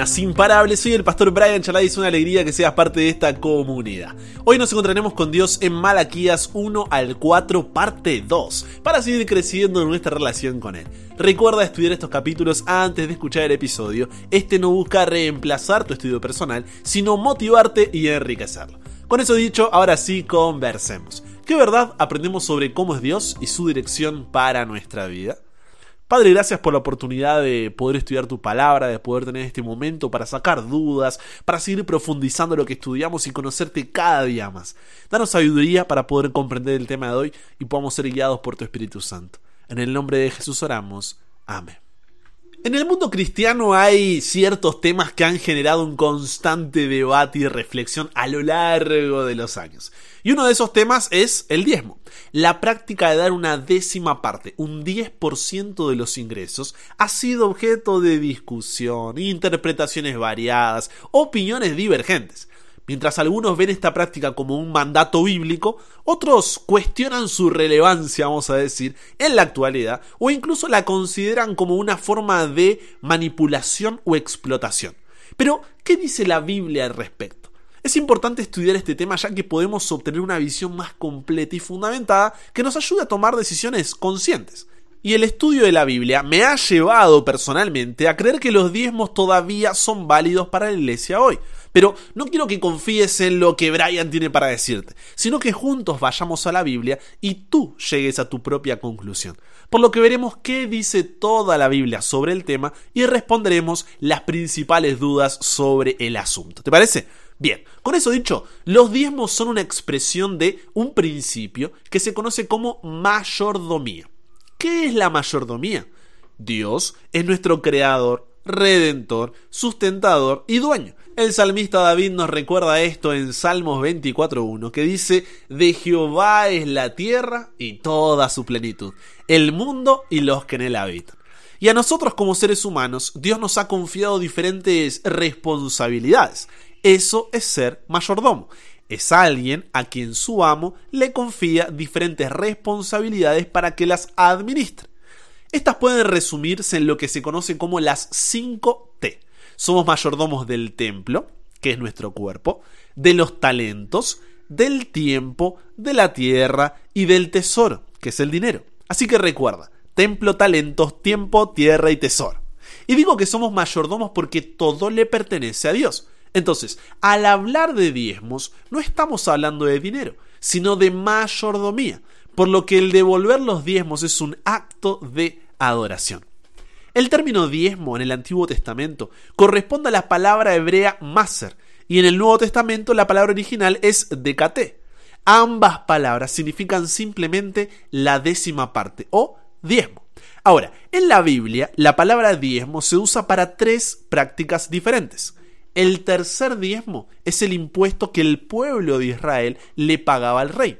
Cadenas. Soy el pastor Brian Chalai es una alegría que seas parte de esta comunidad. Hoy nos encontraremos con Dios en Malaquías 1 al 4, parte 2, para seguir creciendo en nuestra relación con Él. Recuerda estudiar estos capítulos antes de escuchar el episodio. Este no busca reemplazar tu estudio personal, sino motivarte y enriquecerlo. Con eso dicho, ahora sí conversemos. ¿Qué verdad aprendemos sobre cómo es Dios y su dirección para nuestra vida? Padre, gracias por la oportunidad de poder estudiar tu palabra, de poder tener este momento para sacar dudas, para seguir profundizando lo que estudiamos y conocerte cada día más. Danos sabiduría para poder comprender el tema de hoy y podamos ser guiados por tu Espíritu Santo. En el nombre de Jesús oramos. Amén. En el mundo cristiano hay ciertos temas que han generado un constante debate y reflexión a lo largo de los años. Y uno de esos temas es el diezmo. La práctica de dar una décima parte, un 10% de los ingresos, ha sido objeto de discusión, interpretaciones variadas, opiniones divergentes. Mientras algunos ven esta práctica como un mandato bíblico, otros cuestionan su relevancia, vamos a decir, en la actualidad, o incluso la consideran como una forma de manipulación o explotación. Pero, ¿qué dice la Biblia al respecto? Es importante estudiar este tema ya que podemos obtener una visión más completa y fundamentada que nos ayude a tomar decisiones conscientes. Y el estudio de la Biblia me ha llevado personalmente a creer que los diezmos todavía son válidos para la iglesia hoy. Pero no quiero que confíes en lo que Brian tiene para decirte, sino que juntos vayamos a la Biblia y tú llegues a tu propia conclusión. Por lo que veremos qué dice toda la Biblia sobre el tema y responderemos las principales dudas sobre el asunto. ¿Te parece? Bien, con eso dicho, los diezmos son una expresión de un principio que se conoce como mayordomía. ¿Qué es la mayordomía? Dios es nuestro creador, redentor, sustentador y dueño. El salmista David nos recuerda esto en Salmos 24.1, que dice, de Jehová es la tierra y toda su plenitud, el mundo y los que en él habitan. Y a nosotros como seres humanos, Dios nos ha confiado diferentes responsabilidades. Eso es ser mayordomo. Es alguien a quien su amo le confía diferentes responsabilidades para que las administre. Estas pueden resumirse en lo que se conoce como las 5 T somos mayordomos del templo, que es nuestro cuerpo, de los talentos, del tiempo, de la tierra y del tesoro, que es el dinero. Así que recuerda, templo, talentos, tiempo, tierra y tesoro. Y digo que somos mayordomos porque todo le pertenece a Dios. Entonces, al hablar de diezmos, no estamos hablando de dinero, sino de mayordomía, por lo que el devolver los diezmos es un acto de adoración. El término diezmo en el Antiguo Testamento corresponde a la palabra hebrea maser y en el Nuevo Testamento la palabra original es decate. Ambas palabras significan simplemente la décima parte o diezmo. Ahora, en la Biblia la palabra diezmo se usa para tres prácticas diferentes. El tercer diezmo es el impuesto que el pueblo de Israel le pagaba al rey.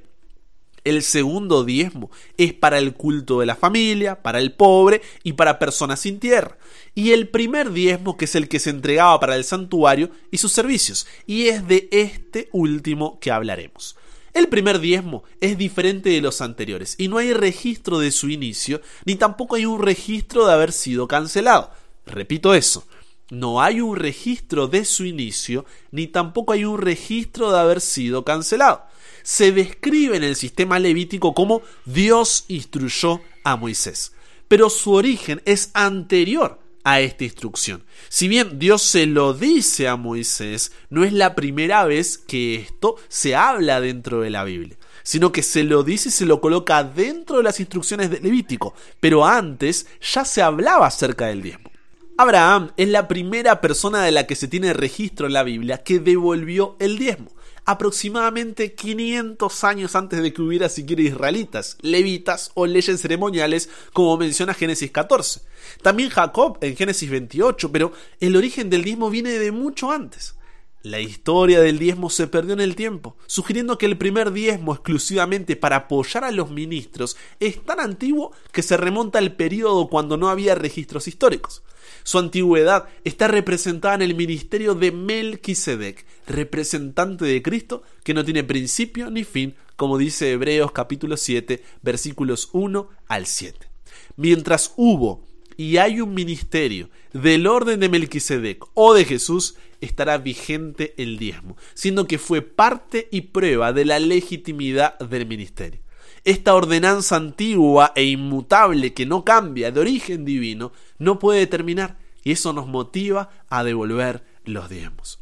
El segundo diezmo es para el culto de la familia, para el pobre y para personas sin tierra. Y el primer diezmo, que es el que se entregaba para el santuario y sus servicios. Y es de este último que hablaremos. El primer diezmo es diferente de los anteriores y no hay registro de su inicio, ni tampoco hay un registro de haber sido cancelado. Repito eso, no hay un registro de su inicio, ni tampoco hay un registro de haber sido cancelado se describe en el sistema levítico como Dios instruyó a Moisés. Pero su origen es anterior a esta instrucción. Si bien Dios se lo dice a Moisés, no es la primera vez que esto se habla dentro de la Biblia, sino que se lo dice y se lo coloca dentro de las instrucciones de Levítico, pero antes ya se hablaba acerca del diezmo. Abraham es la primera persona de la que se tiene registro en la Biblia que devolvió el diezmo aproximadamente 500 años antes de que hubiera siquiera israelitas, levitas o leyes ceremoniales, como menciona Génesis 14. También Jacob en Génesis 28, pero el origen del diezmo viene de mucho antes. La historia del diezmo se perdió en el tiempo, sugiriendo que el primer diezmo exclusivamente para apoyar a los ministros es tan antiguo que se remonta al periodo cuando no había registros históricos. Su antigüedad está representada en el ministerio de Melquisedec, representante de Cristo que no tiene principio ni fin, como dice Hebreos capítulo 7, versículos 1 al 7. Mientras hubo y hay un ministerio del orden de Melquisedec o de Jesús, estará vigente el diezmo, siendo que fue parte y prueba de la legitimidad del ministerio. Esta ordenanza antigua e inmutable que no cambia de origen divino no puede terminar y eso nos motiva a devolver los diezmos.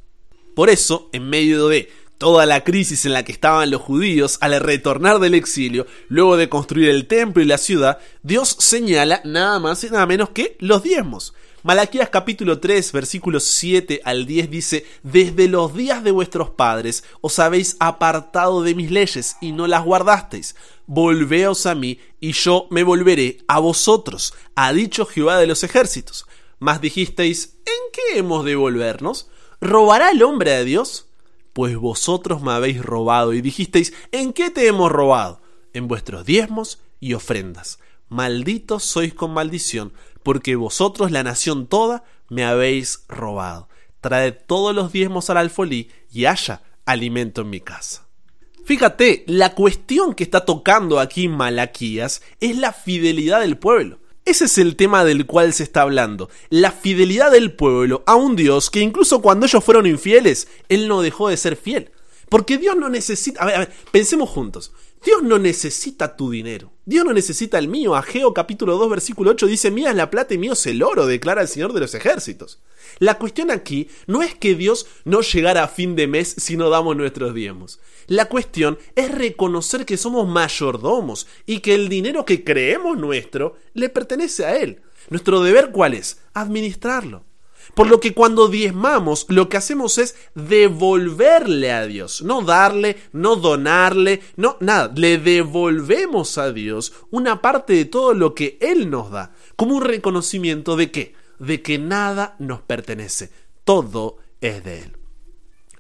Por eso, en medio de toda la crisis en la que estaban los judíos al retornar del exilio, luego de construir el templo y la ciudad, Dios señala nada más y nada menos que los diezmos. Malaquías capítulo 3 versículos 7 al 10 dice, Desde los días de vuestros padres os habéis apartado de mis leyes y no las guardasteis. Volveos a mí y yo me volveré a vosotros, ha dicho Jehová de los ejércitos. Mas dijisteis, ¿en qué hemos de volvernos? ¿Robará el hombre a Dios? Pues vosotros me habéis robado y dijisteis, ¿en qué te hemos robado? En vuestros diezmos y ofrendas. Malditos sois con maldición, porque vosotros, la nación toda, me habéis robado. Traed todos los diezmos al alfolí y haya alimento en mi casa. Fíjate, la cuestión que está tocando aquí Malaquías es la fidelidad del pueblo. Ese es el tema del cual se está hablando. La fidelidad del pueblo a un Dios que incluso cuando ellos fueron infieles, Él no dejó de ser fiel. Porque Dios no necesita... A ver, a ver, pensemos juntos. Dios no necesita tu dinero. Dios no necesita el mío. Ageo capítulo 2 versículo 8 dice, mía es la plata y mío es el oro, declara el Señor de los ejércitos. La cuestión aquí no es que Dios no llegara a fin de mes si no damos nuestros diezmos. La cuestión es reconocer que somos mayordomos y que el dinero que creemos nuestro le pertenece a Él. Nuestro deber cuál es? Administrarlo. Por lo que cuando diezmamos, lo que hacemos es devolverle a Dios, no darle, no donarle, no nada, le devolvemos a Dios una parte de todo lo que Él nos da, como un reconocimiento de qué? De que nada nos pertenece, todo es de Él.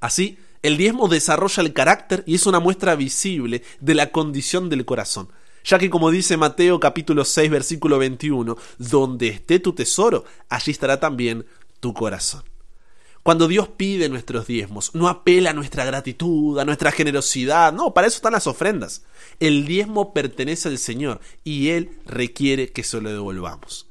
Así, el diezmo desarrolla el carácter y es una muestra visible de la condición del corazón. Ya que como dice Mateo capítulo 6 versículo 21, donde esté tu tesoro, allí estará también tu corazón. Cuando Dios pide nuestros diezmos, no apela a nuestra gratitud, a nuestra generosidad, no, para eso están las ofrendas. El diezmo pertenece al Señor y Él requiere que se lo devolvamos.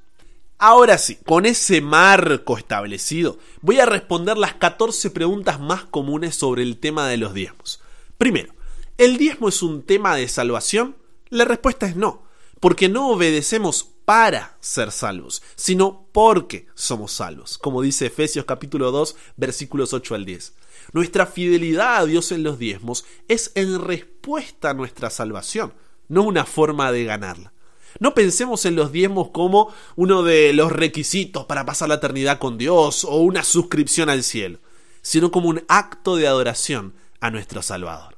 Ahora sí, con ese marco establecido, voy a responder las 14 preguntas más comunes sobre el tema de los diezmos. Primero, ¿el diezmo es un tema de salvación? La respuesta es no, porque no obedecemos para ser salvos, sino porque somos salvos, como dice Efesios capítulo 2 versículos 8 al 10. Nuestra fidelidad a Dios en los diezmos es en respuesta a nuestra salvación, no una forma de ganarla. No pensemos en los diezmos como uno de los requisitos para pasar la eternidad con Dios o una suscripción al cielo, sino como un acto de adoración a nuestro Salvador.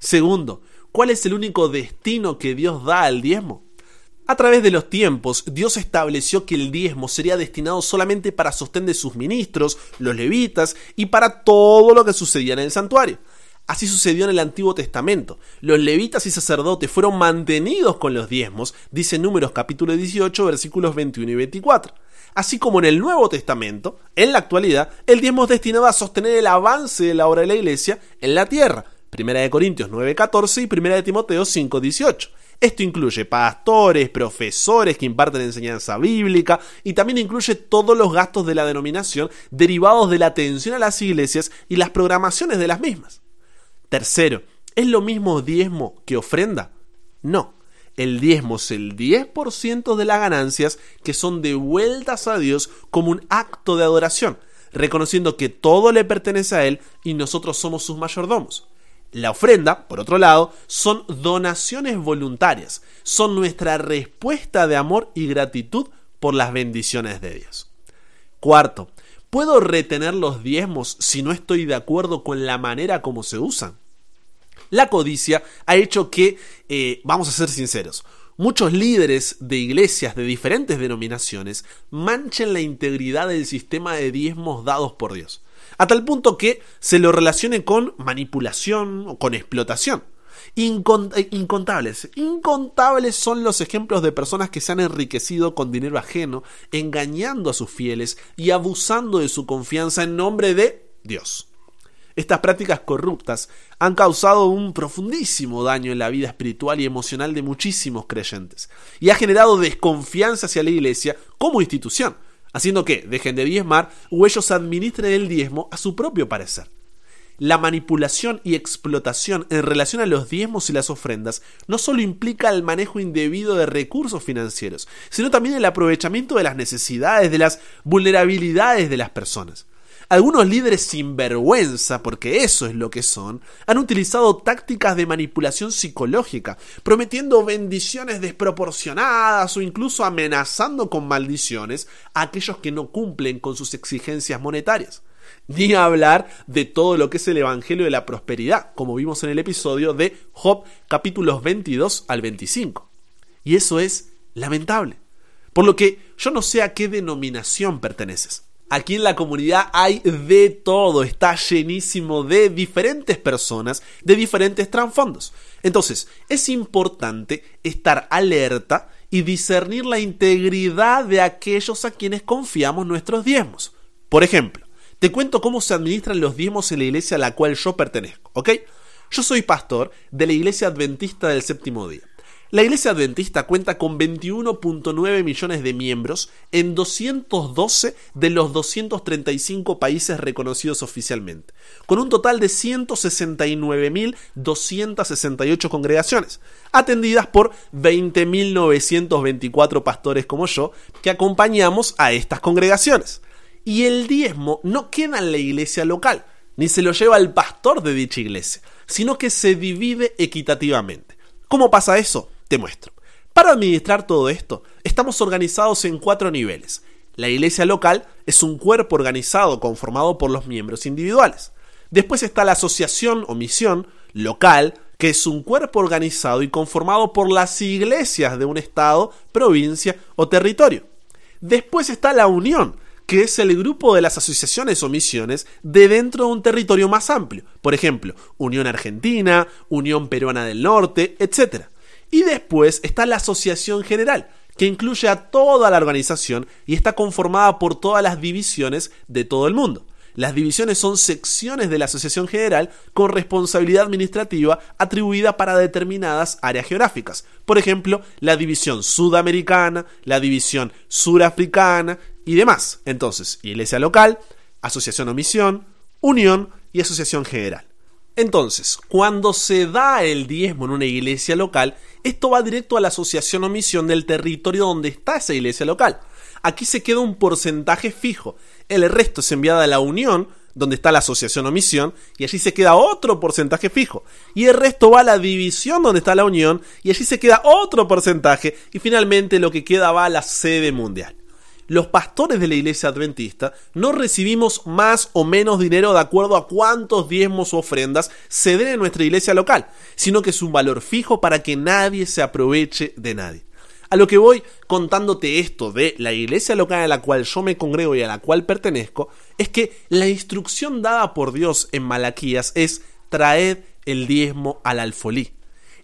Segundo, ¿cuál es el único destino que Dios da al diezmo? A través de los tiempos, Dios estableció que el diezmo sería destinado solamente para sostén de sus ministros, los levitas, y para todo lo que sucedía en el santuario. Así sucedió en el Antiguo Testamento. Los levitas y sacerdotes fueron mantenidos con los diezmos, dice Números capítulo 18, versículos 21 y 24. Así como en el Nuevo Testamento, en la actualidad, el diezmo es destinado a sostener el avance de la obra de la iglesia en la tierra. Primera de Corintios 9:14 y Primera de Timoteo 5:18. Esto incluye pastores, profesores que imparten enseñanza bíblica y también incluye todos los gastos de la denominación derivados de la atención a las iglesias y las programaciones de las mismas. Tercero, ¿es lo mismo diezmo que ofrenda? No. El diezmo es el 10% de las ganancias que son devueltas a Dios como un acto de adoración, reconociendo que todo le pertenece a Él y nosotros somos sus mayordomos. La ofrenda, por otro lado, son donaciones voluntarias, son nuestra respuesta de amor y gratitud por las bendiciones de Dios. Cuarto, ¿puedo retener los diezmos si no estoy de acuerdo con la manera como se usan? La codicia ha hecho que, eh, vamos a ser sinceros, muchos líderes de iglesias de diferentes denominaciones manchen la integridad del sistema de diezmos dados por Dios a tal punto que se lo relacione con manipulación o con explotación. Eh, incontables, incontables son los ejemplos de personas que se han enriquecido con dinero ajeno, engañando a sus fieles y abusando de su confianza en nombre de Dios. Estas prácticas corruptas han causado un profundísimo daño en la vida espiritual y emocional de muchísimos creyentes y ha generado desconfianza hacia la iglesia como institución, haciendo que dejen de diezmar o ellos administren el diezmo a su propio parecer. La manipulación y explotación en relación a los diezmos y las ofrendas no solo implica el manejo indebido de recursos financieros, sino también el aprovechamiento de las necesidades, de las vulnerabilidades de las personas. Algunos líderes sinvergüenza, porque eso es lo que son, han utilizado tácticas de manipulación psicológica, prometiendo bendiciones desproporcionadas o incluso amenazando con maldiciones a aquellos que no cumplen con sus exigencias monetarias. Ni hablar de todo lo que es el Evangelio de la Prosperidad, como vimos en el episodio de Job capítulos 22 al 25. Y eso es lamentable. Por lo que yo no sé a qué denominación perteneces. Aquí en la comunidad hay de todo, está llenísimo de diferentes personas, de diferentes trasfondos. Entonces, es importante estar alerta y discernir la integridad de aquellos a quienes confiamos nuestros diezmos. Por ejemplo, te cuento cómo se administran los diezmos en la iglesia a la cual yo pertenezco, ¿ok? Yo soy pastor de la iglesia adventista del séptimo día. La Iglesia Adventista cuenta con 21.9 millones de miembros en 212 de los 235 países reconocidos oficialmente, con un total de 169.268 congregaciones, atendidas por 20.924 pastores como yo, que acompañamos a estas congregaciones. Y el diezmo no queda en la iglesia local, ni se lo lleva el pastor de dicha iglesia, sino que se divide equitativamente. ¿Cómo pasa eso? Te muestro. Para administrar todo esto, estamos organizados en cuatro niveles. La iglesia local es un cuerpo organizado conformado por los miembros individuales. Después está la asociación o misión local, que es un cuerpo organizado y conformado por las iglesias de un estado, provincia o territorio. Después está la unión, que es el grupo de las asociaciones o misiones de dentro de un territorio más amplio. Por ejemplo, Unión Argentina, Unión Peruana del Norte, etc. Y después está la Asociación General, que incluye a toda la organización y está conformada por todas las divisiones de todo el mundo. Las divisiones son secciones de la Asociación General con responsabilidad administrativa atribuida para determinadas áreas geográficas. Por ejemplo, la división sudamericana, la división surafricana y demás. Entonces, iglesia local, asociación o misión, unión y asociación general. Entonces, cuando se da el diezmo en una iglesia local, esto va directo a la asociación o misión del territorio donde está esa iglesia local. Aquí se queda un porcentaje fijo. El resto es enviado a la unión, donde está la asociación o misión, y allí se queda otro porcentaje fijo. Y el resto va a la división donde está la unión, y allí se queda otro porcentaje, y finalmente lo que queda va a la sede mundial los pastores de la iglesia adventista no recibimos más o menos dinero de acuerdo a cuántos diezmos o ofrendas se den en nuestra iglesia local, sino que es un valor fijo para que nadie se aproveche de nadie. A lo que voy contándote esto de la iglesia local a la cual yo me congrego y a la cual pertenezco, es que la instrucción dada por Dios en Malaquías es traed el diezmo al alfolí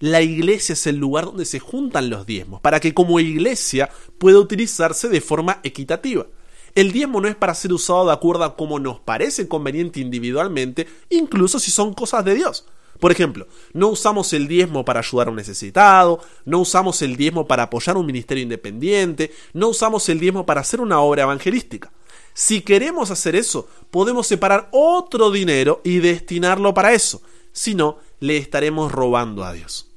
la iglesia es el lugar donde se juntan los diezmos, para que como iglesia pueda utilizarse de forma equitativa. El diezmo no es para ser usado de acuerdo a como nos parece conveniente individualmente, incluso si son cosas de Dios. Por ejemplo, no usamos el diezmo para ayudar a un necesitado, no usamos el diezmo para apoyar un ministerio independiente, no usamos el diezmo para hacer una obra evangelística. Si queremos hacer eso, podemos separar otro dinero y destinarlo para eso. Si no, le estaremos robando a Dios.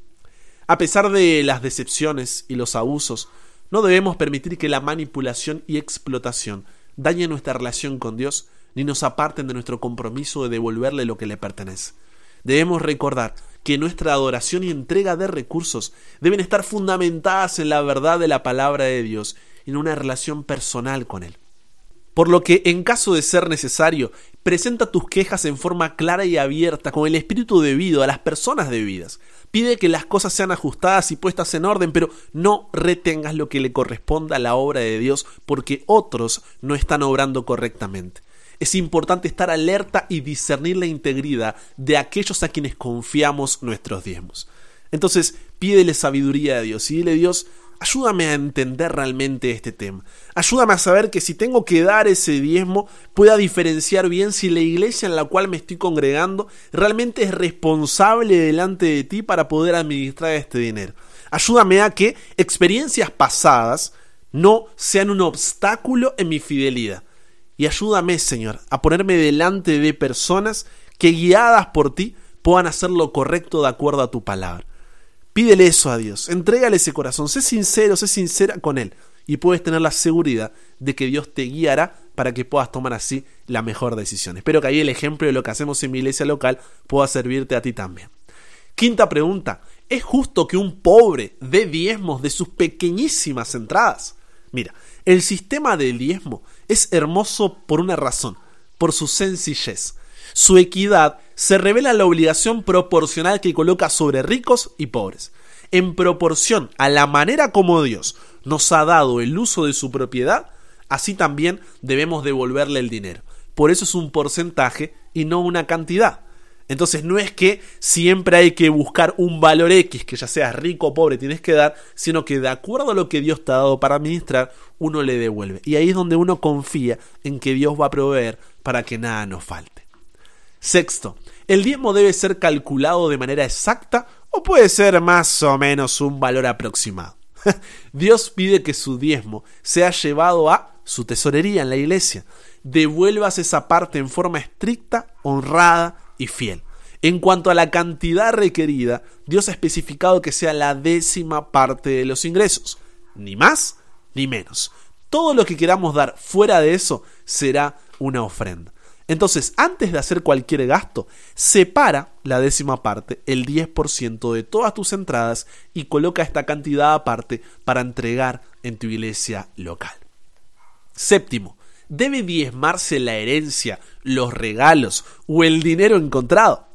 A pesar de las decepciones y los abusos, no debemos permitir que la manipulación y explotación dañen nuestra relación con Dios ni nos aparten de nuestro compromiso de devolverle lo que le pertenece. Debemos recordar que nuestra adoración y entrega de recursos deben estar fundamentadas en la verdad de la palabra de Dios y en una relación personal con Él. Por lo que, en caso de ser necesario, presenta tus quejas en forma clara y abierta, con el espíritu debido a las personas debidas. Pide que las cosas sean ajustadas y puestas en orden, pero no retengas lo que le corresponda a la obra de Dios, porque otros no están obrando correctamente. Es importante estar alerta y discernir la integridad de aquellos a quienes confiamos nuestros diezmos. Entonces, pídele sabiduría a Dios y dile Dios, Ayúdame a entender realmente este tema. Ayúdame a saber que si tengo que dar ese diezmo, pueda diferenciar bien si la iglesia en la cual me estoy congregando realmente es responsable delante de ti para poder administrar este dinero. Ayúdame a que experiencias pasadas no sean un obstáculo en mi fidelidad. Y ayúdame, Señor, a ponerme delante de personas que guiadas por ti puedan hacer lo correcto de acuerdo a tu palabra. Pídele eso a Dios, entrégale ese corazón, sé sincero, sé sincera con Él y puedes tener la seguridad de que Dios te guiará para que puedas tomar así la mejor decisión. Espero que ahí el ejemplo de lo que hacemos en mi iglesia local pueda servirte a ti también. Quinta pregunta, ¿es justo que un pobre dé diezmos de sus pequeñísimas entradas? Mira, el sistema del diezmo es hermoso por una razón, por su sencillez. Su equidad se revela la obligación proporcional que coloca sobre ricos y pobres. En proporción a la manera como Dios nos ha dado el uso de su propiedad, así también debemos devolverle el dinero. Por eso es un porcentaje y no una cantidad. Entonces no es que siempre hay que buscar un valor X, que ya sea rico o pobre tienes que dar, sino que de acuerdo a lo que Dios te ha dado para administrar, uno le devuelve. Y ahí es donde uno confía en que Dios va a proveer para que nada nos falte. Sexto, el diezmo debe ser calculado de manera exacta o puede ser más o menos un valor aproximado. Dios pide que su diezmo sea llevado a su tesorería en la iglesia. Devuelvas esa parte en forma estricta, honrada y fiel. En cuanto a la cantidad requerida, Dios ha especificado que sea la décima parte de los ingresos. Ni más ni menos. Todo lo que queramos dar fuera de eso será una ofrenda. Entonces, antes de hacer cualquier gasto, separa la décima parte, el 10% de todas tus entradas y coloca esta cantidad aparte para entregar en tu iglesia local. Séptimo, ¿debe diezmarse la herencia, los regalos o el dinero encontrado?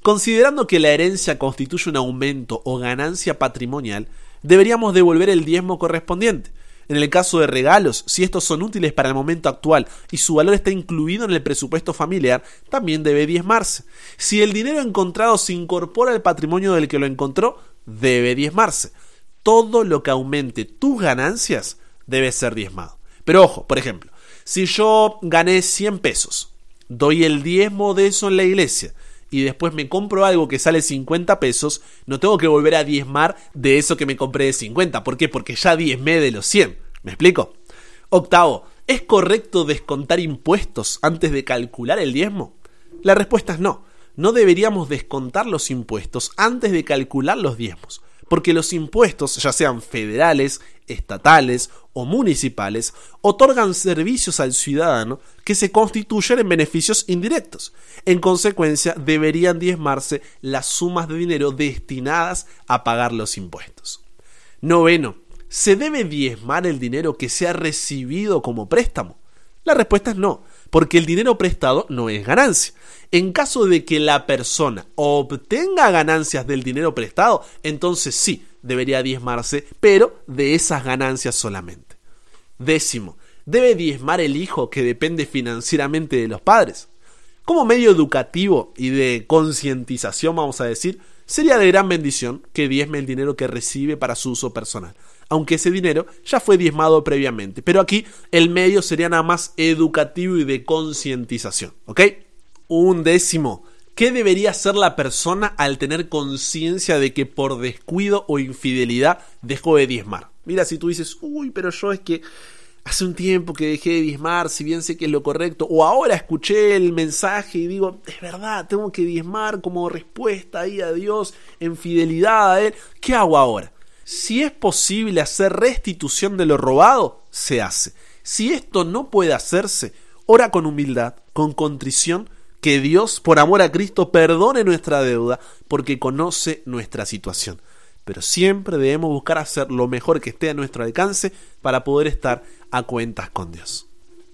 Considerando que la herencia constituye un aumento o ganancia patrimonial, deberíamos devolver el diezmo correspondiente. En el caso de regalos, si estos son útiles para el momento actual y su valor está incluido en el presupuesto familiar, también debe diezmarse. Si el dinero encontrado se incorpora al patrimonio del que lo encontró, debe diezmarse. Todo lo que aumente tus ganancias debe ser diezmado. Pero ojo, por ejemplo, si yo gané 100 pesos, doy el diezmo de eso en la iglesia y después me compro algo que sale 50 pesos, no tengo que volver a diezmar de eso que me compré de 50. ¿Por qué? Porque ya diezmé de los 100. ¿Me explico? Octavo, ¿es correcto descontar impuestos antes de calcular el diezmo? La respuesta es no. No deberíamos descontar los impuestos antes de calcular los diezmos porque los impuestos, ya sean federales, estatales o municipales, otorgan servicios al ciudadano que se constituyen en beneficios indirectos. En consecuencia, deberían diezmarse las sumas de dinero destinadas a pagar los impuestos. Noveno, ¿se debe diezmar el dinero que se ha recibido como préstamo? La respuesta es no, porque el dinero prestado no es ganancia. En caso de que la persona obtenga ganancias del dinero prestado, entonces sí, debería diezmarse, pero de esas ganancias solamente. Décimo, ¿debe diezmar el hijo que depende financieramente de los padres? Como medio educativo y de concientización, vamos a decir, sería de gran bendición que diezme el dinero que recibe para su uso personal aunque ese dinero ya fue diezmado previamente. Pero aquí el medio sería nada más educativo y de concientización, ¿ok? Un décimo. ¿Qué debería hacer la persona al tener conciencia de que por descuido o infidelidad dejó de diezmar? Mira, si tú dices, uy, pero yo es que hace un tiempo que dejé de diezmar, si bien sé que es lo correcto, o ahora escuché el mensaje y digo, es verdad, tengo que diezmar como respuesta ahí a Dios, en fidelidad a Él, ¿qué hago ahora? Si es posible hacer restitución de lo robado, se hace. Si esto no puede hacerse, ora con humildad, con contrición, que Dios, por amor a Cristo, perdone nuestra deuda, porque conoce nuestra situación. Pero siempre debemos buscar hacer lo mejor que esté a nuestro alcance para poder estar a cuentas con Dios.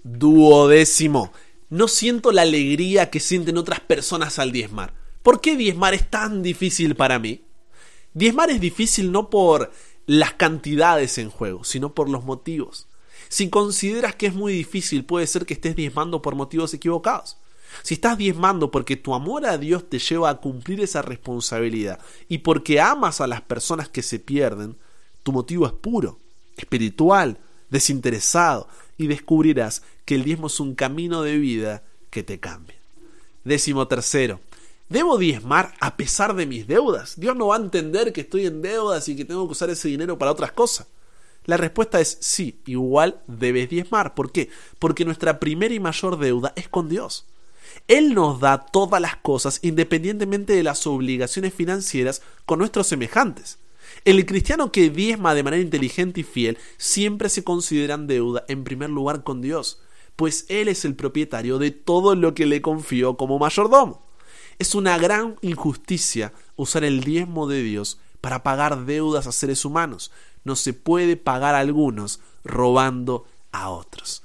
Duodécimo. No siento la alegría que sienten otras personas al diezmar. ¿Por qué diezmar es tan difícil para mí? Diezmar es difícil no por las cantidades en juego, sino por los motivos. Si consideras que es muy difícil, puede ser que estés diezmando por motivos equivocados. Si estás diezmando porque tu amor a Dios te lleva a cumplir esa responsabilidad y porque amas a las personas que se pierden, tu motivo es puro, espiritual, desinteresado, y descubrirás que el diezmo es un camino de vida que te cambia. Décimo tercero, ¿debo diezmar a pesar de mis deudas? Dios no va a entender que estoy en deudas y que tengo que usar ese dinero para otras cosas. La respuesta es sí, igual debes diezmar. ¿Por qué? Porque nuestra primera y mayor deuda es con Dios. Él nos da todas las cosas independientemente de las obligaciones financieras con nuestros semejantes. El cristiano que diezma de manera inteligente y fiel siempre se considera en deuda en primer lugar con Dios, pues Él es el propietario de todo lo que le confió como mayordomo. Es una gran injusticia usar el diezmo de Dios para pagar deudas a seres humanos. No se puede pagar a algunos robando a otros.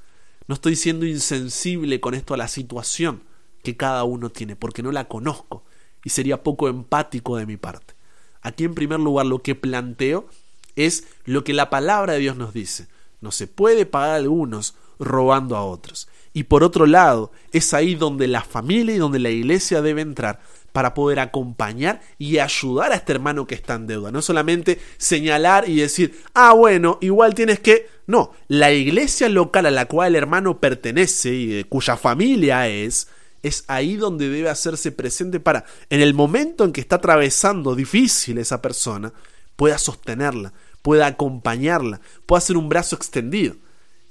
No estoy siendo insensible con esto a la situación que cada uno tiene, porque no la conozco y sería poco empático de mi parte. Aquí en primer lugar lo que planteo es lo que la palabra de Dios nos dice. No se puede pagar a algunos robando a otros. Y por otro lado, es ahí donde la familia y donde la iglesia debe entrar para poder acompañar y ayudar a este hermano que está en deuda. No solamente señalar y decir, ah, bueno, igual tienes que... No, la iglesia local a la cual el hermano pertenece y cuya familia es, es ahí donde debe hacerse presente para, en el momento en que está atravesando difícil esa persona, pueda sostenerla, pueda acompañarla, pueda ser un brazo extendido.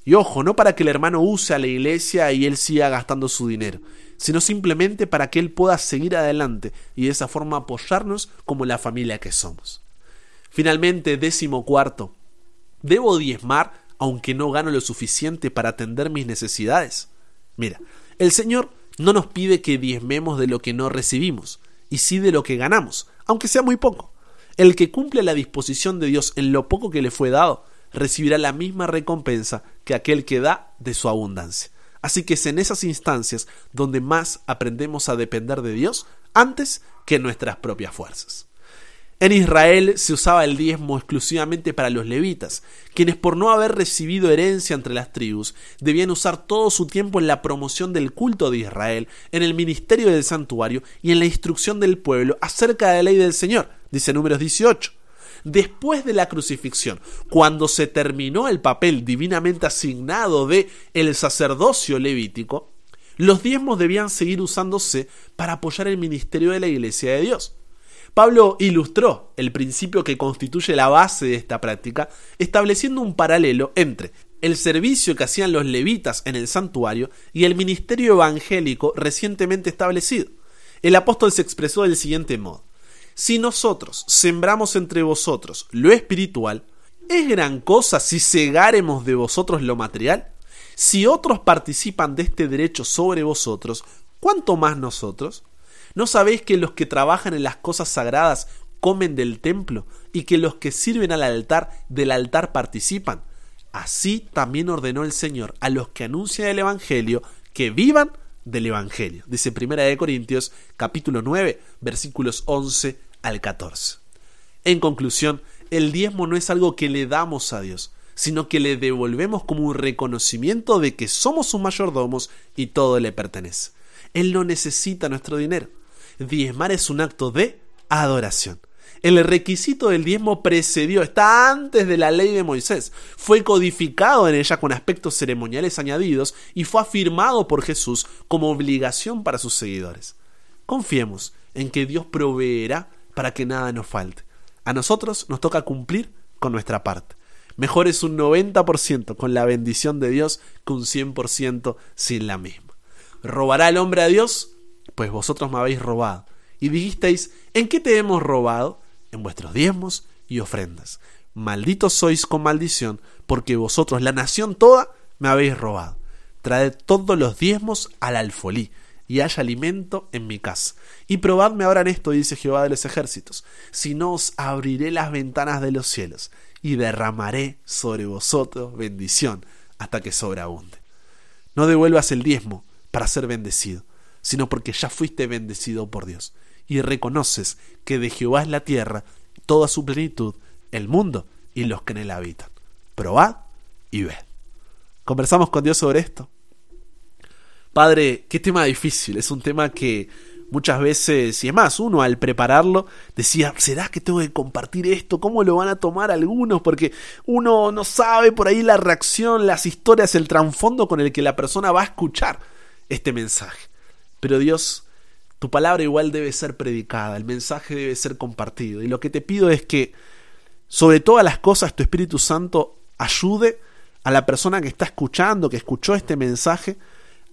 Y ojo, no para que el hermano use a la iglesia y él siga gastando su dinero, sino simplemente para que él pueda seguir adelante y de esa forma apoyarnos como la familia que somos. Finalmente, décimo cuarto, ¿debo diezmar aunque no gano lo suficiente para atender mis necesidades? Mira, el Señor no nos pide que diezmemos de lo que no recibimos, y sí de lo que ganamos, aunque sea muy poco. El que cumple la disposición de Dios en lo poco que le fue dado, recibirá la misma recompensa que aquel que da de su abundancia. Así que es en esas instancias donde más aprendemos a depender de Dios antes que nuestras propias fuerzas. En Israel se usaba el diezmo exclusivamente para los levitas, quienes por no haber recibido herencia entre las tribus, debían usar todo su tiempo en la promoción del culto de Israel, en el ministerio del santuario y en la instrucción del pueblo acerca de la ley del Señor, dice números 18. Después de la crucifixión, cuando se terminó el papel divinamente asignado de el sacerdocio levítico, los diezmos debían seguir usándose para apoyar el ministerio de la iglesia de Dios. Pablo ilustró el principio que constituye la base de esta práctica, estableciendo un paralelo entre el servicio que hacían los levitas en el santuario y el ministerio evangélico recientemente establecido. El apóstol se expresó del siguiente modo. Si nosotros sembramos entre vosotros lo espiritual, ¿es gran cosa si cegáremos de vosotros lo material? Si otros participan de este derecho sobre vosotros, ¿cuánto más nosotros? ¿No sabéis que los que trabajan en las cosas sagradas comen del templo y que los que sirven al altar del altar participan? Así también ordenó el Señor a los que anuncian el Evangelio que vivan del Evangelio. Dice 1 de Corintios capítulo 9 versículos 11 al 14. En conclusión, el diezmo no es algo que le damos a Dios, sino que le devolvemos como un reconocimiento de que somos sus mayordomos y todo le pertenece. Él no necesita nuestro dinero diezmar es un acto de adoración. El requisito del diezmo precedió, está antes de la ley de Moisés, fue codificado en ella con aspectos ceremoniales añadidos y fue afirmado por Jesús como obligación para sus seguidores. Confiemos en que Dios proveerá para que nada nos falte. A nosotros nos toca cumplir con nuestra parte. Mejor es un 90% con la bendición de Dios que un 100% sin la misma. ¿Robará el hombre a Dios? pues vosotros me habéis robado. Y dijisteis, ¿en qué te hemos robado? En vuestros diezmos y ofrendas. Malditos sois con maldición, porque vosotros, la nación toda, me habéis robado. Traed todos los diezmos al alfolí, y haya alimento en mi casa. Y probadme ahora en esto, dice Jehová de los ejércitos, si no os abriré las ventanas de los cielos, y derramaré sobre vosotros bendición hasta que sobreabunde. No devuelvas el diezmo para ser bendecido sino porque ya fuiste bendecido por Dios y reconoces que de Jehová es la tierra, toda su plenitud, el mundo y los que en él habitan. Probad y ved. Conversamos con Dios sobre esto. Padre, qué tema difícil, es un tema que Muchas veces, y es más, uno al prepararlo decía, ¿será que tengo que compartir esto? ¿Cómo lo van a tomar algunos? Porque uno no sabe por ahí la reacción, las historias, el trasfondo con el que la persona va a escuchar este mensaje. Pero Dios, tu palabra igual debe ser predicada, el mensaje debe ser compartido. Y lo que te pido es que, sobre todas las cosas, tu Espíritu Santo ayude a la persona que está escuchando, que escuchó este mensaje,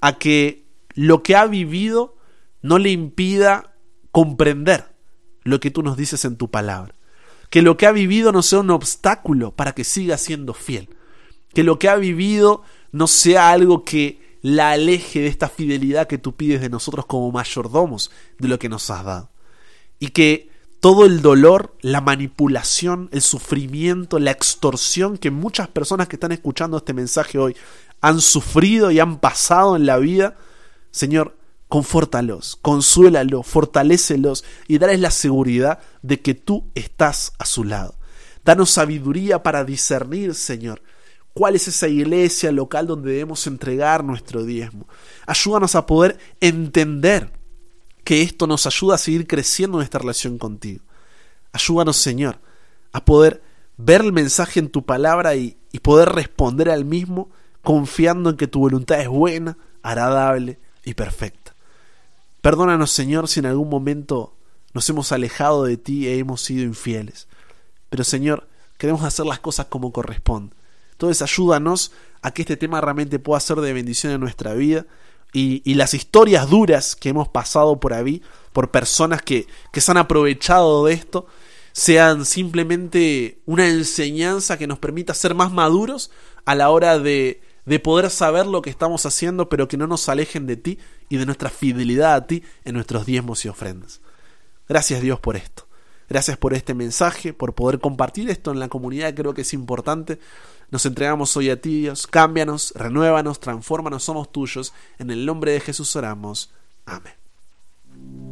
a que lo que ha vivido no le impida comprender lo que tú nos dices en tu palabra. Que lo que ha vivido no sea un obstáculo para que siga siendo fiel. Que lo que ha vivido no sea algo que la aleje de esta fidelidad que tú pides de nosotros como mayordomos de lo que nos has dado. Y que todo el dolor, la manipulación, el sufrimiento, la extorsión que muchas personas que están escuchando este mensaje hoy han sufrido y han pasado en la vida, Señor, confórtalos, consuélalos, fortalécelos y dales la seguridad de que tú estás a su lado. Danos sabiduría para discernir, Señor, cuál es esa iglesia local donde debemos entregar nuestro diezmo. Ayúdanos a poder entender que esto nos ayuda a seguir creciendo en esta relación contigo. Ayúdanos, Señor, a poder ver el mensaje en tu palabra y poder responder al mismo confiando en que tu voluntad es buena, agradable y perfecta. Perdónanos, Señor, si en algún momento nos hemos alejado de ti e hemos sido infieles. Pero, Señor, queremos hacer las cosas como corresponde. Entonces, ayúdanos a que este tema realmente pueda ser de bendición en nuestra vida y, las historias duras que hemos pasado por ahí, por personas que, que se han aprovechado de esto, sean simplemente una enseñanza que nos permita ser más maduros a la hora de de poder saber lo que estamos haciendo, pero que no nos alejen de ti y de nuestra fidelidad a ti en nuestros diezmos y ofrendas. Gracias Dios por esto. Gracias por este mensaje, por poder compartir esto en la comunidad, creo que es importante. Nos entregamos hoy a ti, Dios. Cámbianos, renuévanos, transfórmanos, somos tuyos. En el nombre de Jesús oramos. Amén.